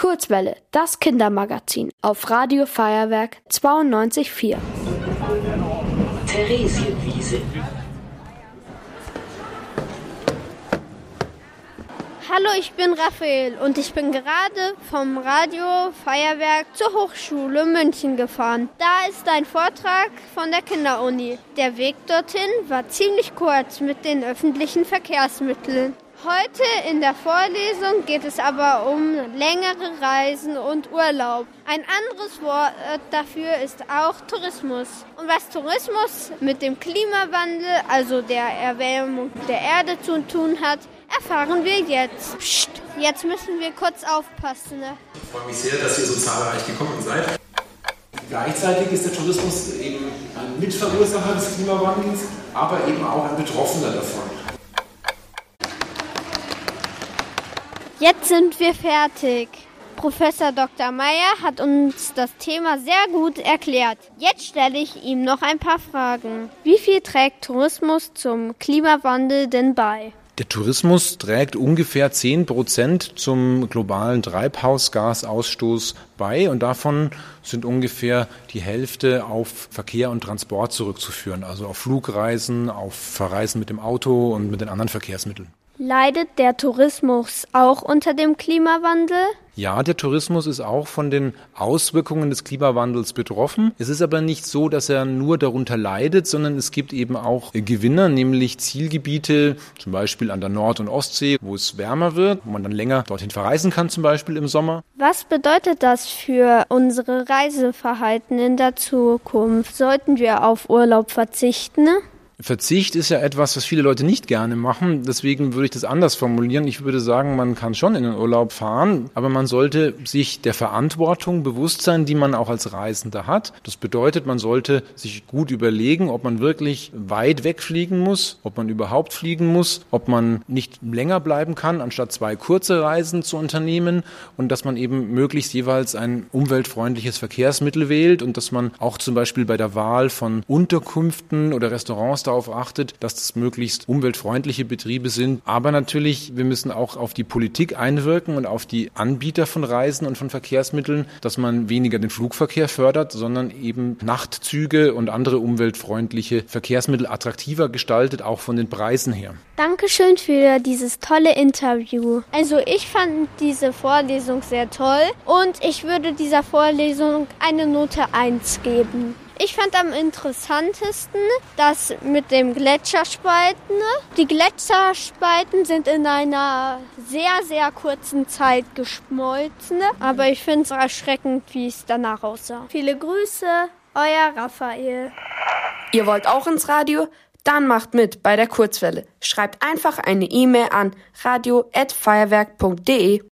Kurzwelle, das Kindermagazin auf Radio Feuerwerk 92.4. Theresienwiese. Hallo, ich bin Raphael und ich bin gerade vom Radio Feuerwerk zur Hochschule München gefahren. Da ist ein Vortrag von der Kinderuni. Der Weg dorthin war ziemlich kurz mit den öffentlichen Verkehrsmitteln. Heute in der Vorlesung geht es aber um längere Reisen und Urlaub. Ein anderes Wort dafür ist auch Tourismus. Und was Tourismus mit dem Klimawandel, also der Erwärmung der Erde zu tun hat, erfahren wir jetzt. Psst, jetzt müssen wir kurz aufpassen. Ne? Ich freue mich sehr, dass ihr so zahlreich gekommen seid. Gleichzeitig ist der Tourismus eben ein Mitverursacher des Klimawandels, aber eben auch ein Betroffener davon. Jetzt sind wir fertig. Professor Dr. Meyer hat uns das Thema sehr gut erklärt. Jetzt stelle ich ihm noch ein paar Fragen. Wie viel trägt Tourismus zum Klimawandel denn bei? Der Tourismus trägt ungefähr 10 Prozent zum globalen Treibhausgasausstoß bei und davon sind ungefähr die Hälfte auf Verkehr und Transport zurückzuführen, also auf Flugreisen, auf Verreisen mit dem Auto und mit den anderen Verkehrsmitteln. Leidet der Tourismus auch unter dem Klimawandel? Ja, der Tourismus ist auch von den Auswirkungen des Klimawandels betroffen. Es ist aber nicht so, dass er nur darunter leidet, sondern es gibt eben auch Gewinner, nämlich Zielgebiete, zum Beispiel an der Nord- und Ostsee, wo es wärmer wird, wo man dann länger dorthin verreisen kann, zum Beispiel im Sommer. Was bedeutet das für unsere Reiseverhalten in der Zukunft? Sollten wir auf Urlaub verzichten? Verzicht ist ja etwas, was viele Leute nicht gerne machen. Deswegen würde ich das anders formulieren. Ich würde sagen, man kann schon in den Urlaub fahren, aber man sollte sich der Verantwortung bewusst sein, die man auch als Reisender hat. Das bedeutet, man sollte sich gut überlegen, ob man wirklich weit wegfliegen muss, ob man überhaupt fliegen muss, ob man nicht länger bleiben kann, anstatt zwei kurze Reisen zu unternehmen und dass man eben möglichst jeweils ein umweltfreundliches Verkehrsmittel wählt und dass man auch zum Beispiel bei der Wahl von Unterkünften oder Restaurants darauf achtet, dass das möglichst umweltfreundliche Betriebe sind. Aber natürlich, wir müssen auch auf die Politik einwirken und auf die Anbieter von Reisen und von Verkehrsmitteln, dass man weniger den Flugverkehr fördert, sondern eben Nachtzüge und andere umweltfreundliche Verkehrsmittel attraktiver gestaltet, auch von den Preisen her. Dankeschön für dieses tolle Interview. Also ich fand diese Vorlesung sehr toll und ich würde dieser Vorlesung eine Note 1 geben. Ich fand am interessantesten das mit dem Gletscherspalten. Die Gletscherspalten sind in einer sehr, sehr kurzen Zeit geschmolzen. Aber ich finde es erschreckend, wie es danach aussah. Viele Grüße, euer Raphael. Ihr wollt auch ins Radio? Dann macht mit bei der Kurzwelle. Schreibt einfach eine E-Mail an radio@feuerwerk.de.